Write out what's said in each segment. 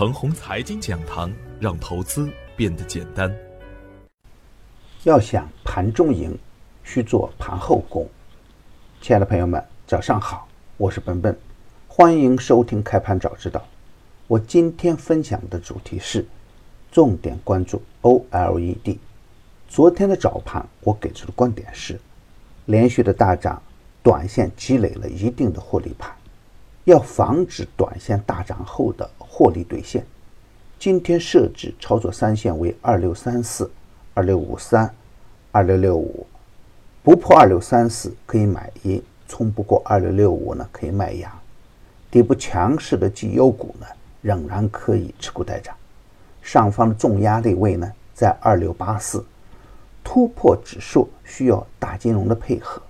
程红财经讲堂，让投资变得简单。要想盘中赢，需做盘后功。亲爱的朋友们，早上好，我是本本，欢迎收听开盘早知道。我今天分享的主题是重点关注 OLED。昨天的早盘，我给出的观点是，连续的大涨，短线积累了一定的获利盘。要防止短线大涨后的获利兑现，今天设置操作三线为二六三四、二六五三、二六六五，不破二六三四可以买阴，冲不过二六六五呢可以卖压。底部强势的绩优股呢仍然可以持股待涨。上方的重压力位呢在二六八四，突破指数需要大金融的配合，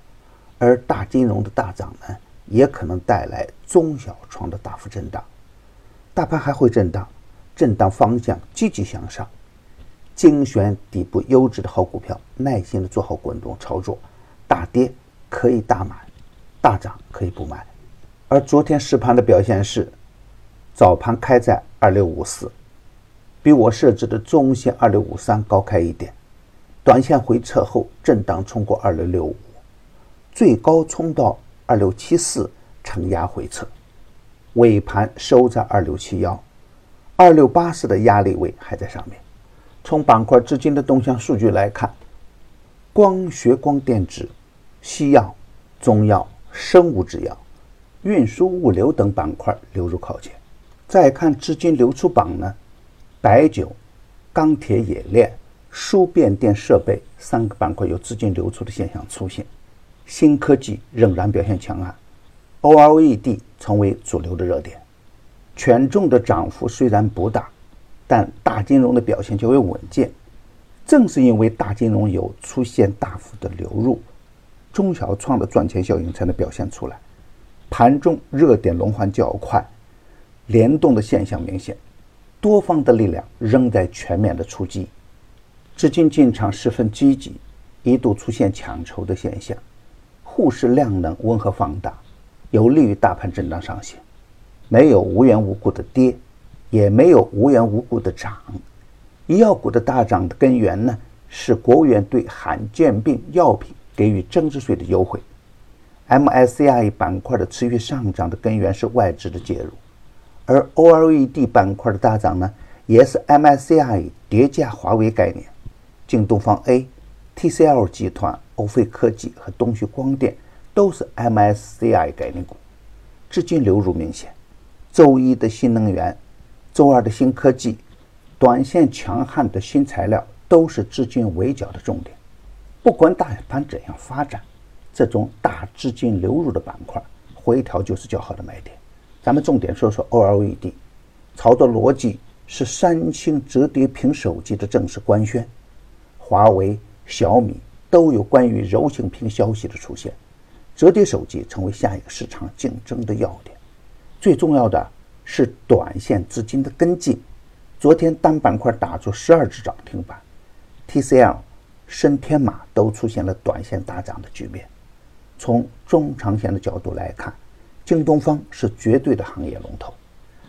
而大金融的大涨呢。也可能带来中小创的大幅震荡，大盘还会震荡，震荡方向积极向上，精选底部优质的好股票，耐心的做好滚动操作，大跌可以大买，大涨可以不买。而昨天实盘的表现是，早盘开在二六五四，比我设置的中线二六五三高开一点，短线回撤后震荡冲过二六六五，最高冲到。二六七四承压回撤，尾盘收在二六七幺，二六八四的压力位还在上面。从板块资金的动向数据来看，光学光电子、西药、中药、生物制药、运输物流等板块流入靠前。再看资金流出榜呢，白酒、钢铁冶炼、输变电设备三个板块有资金流出的现象出现。新科技仍然表现强悍，OLED 成为主流的热点，权重的涨幅虽然不大，但大金融的表现较为稳健。正是因为大金融有出现大幅的流入，中小创的赚钱效应才能表现出来。盘中热点轮换较快，联动的现象明显，多方的力量仍在全面的出击，资金进场十分积极，一度出现抢筹的现象。沪市量能温和放大，有利于大盘震荡上行。没有无缘无故的跌，也没有无缘无故的涨。医药股的大涨的根源呢，是国务院对罕见病药品给予增值税的优惠。MSCI 板块的持续上涨的根源是外资的介入，而 OLED 板块的大涨呢，也是 MSCI 叠加华为概念。京东方 A、TCL 集团。欧菲科技和东旭光电都是 MSCI 概念股，资金流入明显。周一的新能源，周二的新科技，短线强悍的新材料都是资金围剿的重点。不管大盘怎样发展，这种大资金流入的板块回调就是较好的买点。咱们重点说说 OLED，操作逻辑是三星折叠屏手机的正式官宣，华为、小米。都有关于柔性屏消息的出现，折叠手机成为下一个市场竞争的要点。最重要的是短线资金的跟进。昨天单板块打出十二只涨停板，TCL、深天马都出现了短线大涨的局面。从中长线的角度来看，京东方是绝对的行业龙头，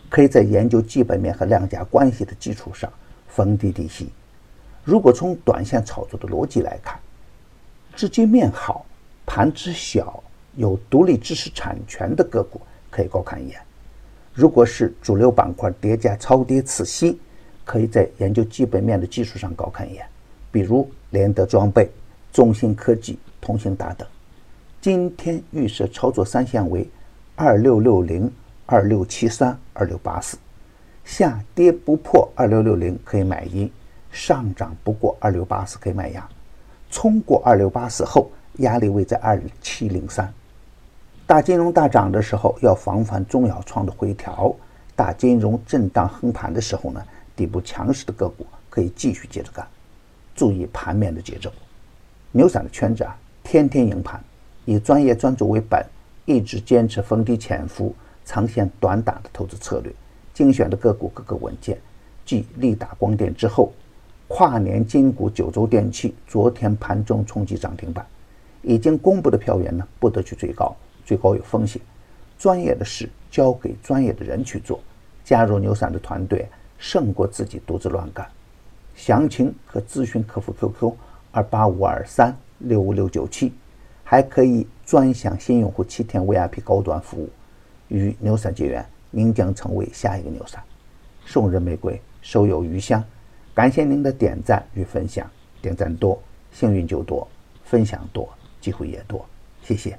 可以在研究基本面和量价关系的基础上逢低低吸。如果从短线炒作的逻辑来看，资金面好，盘子小，有独立知识产权的个股可以高看一眼。如果是主流板块叠加超跌次新，可以在研究基本面的基础上高看一眼，比如联德装备、中芯科技、通信达等。今天预设操作三线为二六六零、二六七三、二六八四，下跌不破二六六零可以买一，上涨不过二六八四可以卖压。冲过二六八四后，压力位在二七零三。大金融大涨的时候，要防范中小创的回调；大金融震荡横盘的时候呢，底部强势的个股可以继续接着干。注意盘面的节奏。牛散的圈子啊，天天赢盘，以专业专注为本，一直坚持逢低潜伏、长线短打的投资策略。精选的个股个个稳健。继力达光电之后。跨年金股九州电器昨天盘中冲击涨停板，已经公布的票源呢不得去追高，追高有风险。专业的事交给专业的人去做，加入牛散的团队胜过自己独自乱干。详情可咨询客服 QQ 二八五二三六五六九七，还可以专享新用户七天 VIP 高端服务。与牛散结缘，您将成为下一个牛散。送人玫瑰，手有余香。感谢您的点赞与分享，点赞多，幸运就多；分享多，机会也多。谢谢。